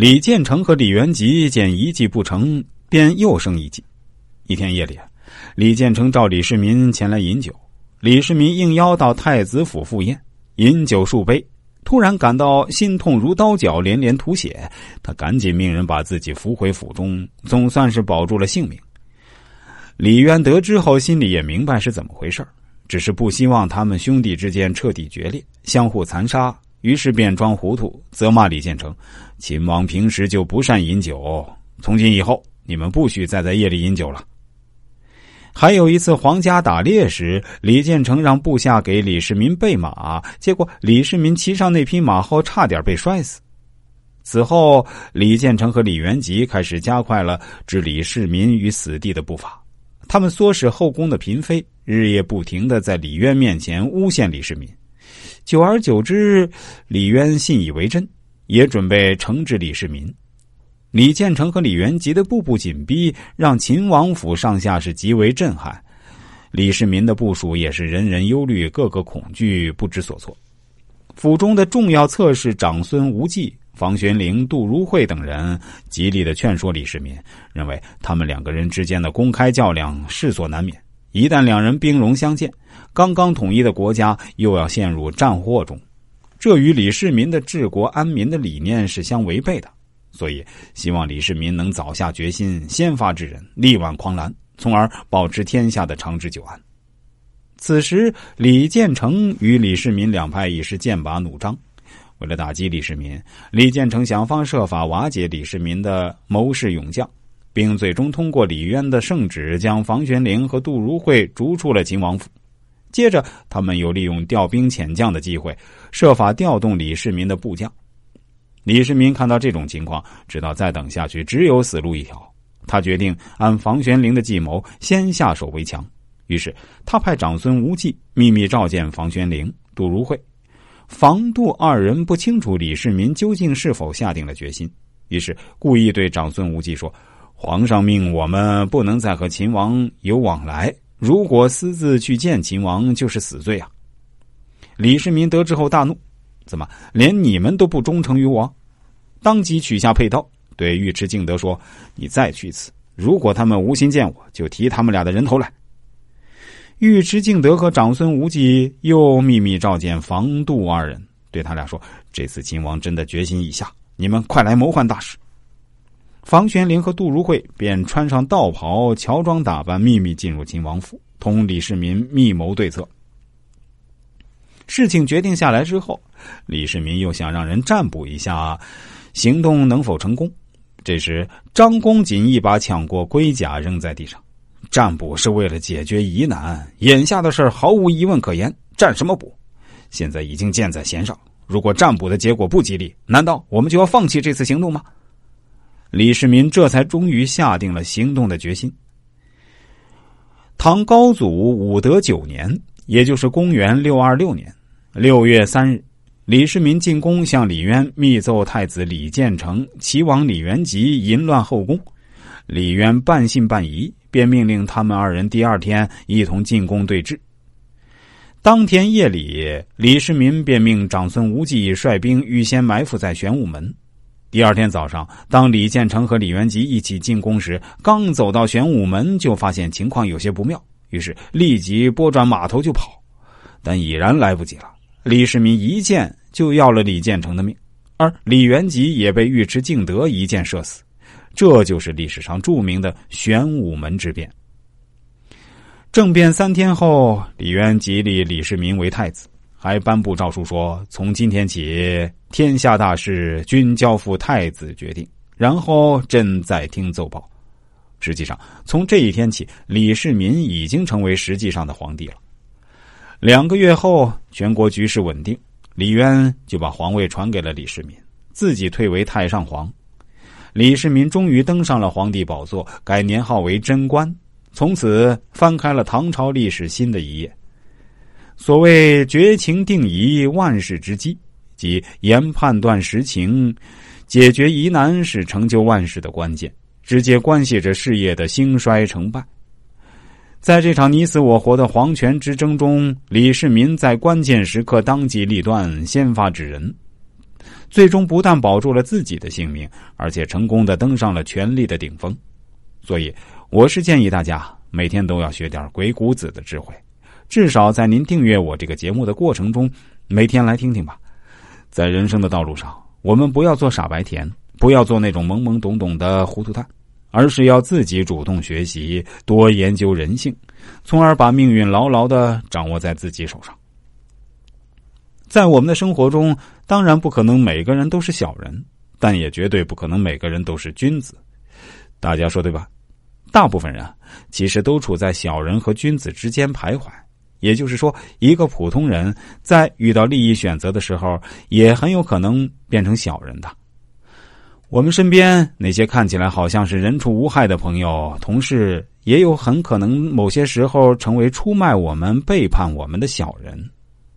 李建成和李元吉见一计不成，便又生一计。一天夜里，李建成召李世民前来饮酒，李世民应邀到太子府赴宴，饮酒数杯，突然感到心痛如刀绞，连连吐血。他赶紧命人把自己扶回府中，总算是保住了性命。李渊得知后，心里也明白是怎么回事只是不希望他们兄弟之间彻底决裂，相互残杀。于是便装糊涂，责骂李建成：“秦王平时就不善饮酒，从今以后你们不许再在夜里饮酒了。”还有一次，皇家打猎时，李建成让部下给李世民备马，结果李世民骑上那匹马后，差点被摔死。此后，李建成和李元吉开始加快了置李世民于死地的步伐。他们唆使后宫的嫔妃日夜不停的在李渊面前诬陷李世民。久而久之，李渊信以为真，也准备惩治李世民。李建成和李元吉的步步紧逼，让秦王府上下是极为震撼。李世民的部署也是人人忧虑，个个恐惧，不知所措。府中的重要侧室长孙无忌、房玄龄、杜如晦等人极力的劝说李世民，认为他们两个人之间的公开较量势所难免。一旦两人兵戎相见，刚刚统一的国家又要陷入战祸中，这与李世民的治国安民的理念是相违背的。所以，希望李世民能早下决心，先发制人，力挽狂澜，从而保持天下的长治久安。此时，李建成与李世民两派已是剑拔弩张。为了打击李世民，李建成想方设法瓦解李世民的谋士勇将。并最终通过李渊的圣旨，将房玄龄和杜如晦逐出了秦王府。接着，他们又利用调兵遣将的机会，设法调动李世民的部将。李世民看到这种情况，知道再等下去只有死路一条。他决定按房玄龄的计谋，先下手为强。于是，他派长孙无忌秘密召见房玄龄、杜如晦。房杜二人不清楚李世民究竟是否下定了决心，于是故意对长孙无忌说。皇上命我们不能再和秦王有往来，如果私自去见秦王，就是死罪啊！李世民得知后大怒，怎么连你们都不忠诚于我？当即取下佩刀，对尉迟敬德说：“你再去一次，如果他们无心见我，就提他们俩的人头来。”尉迟敬德和长孙无忌又秘密召见房杜二人，对他俩说：“这次秦王真的决心已下，你们快来谋换大事。”房玄龄和杜如晦便穿上道袍，乔装打扮，秘密进入秦王府，同李世民密谋对策。事情决定下来之后，李世民又想让人占卜一下，行动能否成功。这时，张公瑾一把抢过龟甲，扔在地上。占卜是为了解决疑难，眼下的事毫无疑问可言，占什么卜？现在已经箭在弦上，如果占卜的结果不吉利，难道我们就要放弃这次行动吗？李世民这才终于下定了行动的决心。唐高祖武德九年，也就是公元六二六年六月三日，李世民进宫，向李渊密奏太子李建成、齐王李元吉淫乱后宫。李渊半信半疑，便命令他们二人第二天一同进宫对峙。当天夜里，李世民便命长孙无忌率兵预先埋伏在玄武门。第二天早上，当李建成和李元吉一起进宫时，刚走到玄武门，就发现情况有些不妙，于是立即拨转马头就跑，但已然来不及了。李世民一箭就要了李建成的命，而李元吉也被尉迟敬德一箭射死。这就是历史上著名的玄武门之变。政变三天后，李渊吉立李世民为太子。还颁布诏书说：“从今天起，天下大事均交付太子决定。”然后朕再听奏报。实际上，从这一天起，李世民已经成为实际上的皇帝了。两个月后，全国局势稳定，李渊就把皇位传给了李世民，自己退为太上皇。李世民终于登上了皇帝宝座，改年号为贞观，从此翻开了唐朝历史新的一页。所谓绝情定疑，万事之基，即言判断实情，解决疑难是成就万事的关键，直接关系着事业的兴衰成败。在这场你死我活的皇权之争中，李世民在关键时刻当机立断，先发制人。最终不但保住了自己的性命，而且成功的登上了权力的顶峰。所以，我是建议大家每天都要学点鬼谷子的智慧，至少在您订阅我这个节目的过程中，每天来听听吧。在人生的道路上，我们不要做傻白甜，不要做那种懵懵懂懂的糊涂蛋，而是要自己主动学习，多研究人性，从而把命运牢牢的掌握在自己手上。在我们的生活中，当然不可能每个人都是小人，但也绝对不可能每个人都是君子。大家说对吧？大部分人其实都处在小人和君子之间徘徊。也就是说，一个普通人在遇到利益选择的时候，也很有可能变成小人的。我们身边那些看起来好像是人畜无害的朋友、同事，也有很可能某些时候成为出卖我们、背叛我们的小人。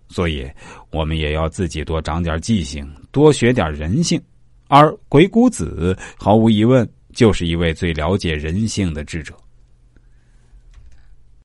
所以，我们也要自己多长点记性，多学点人性。而鬼谷子毫无疑问就是一位最了解人性的智者。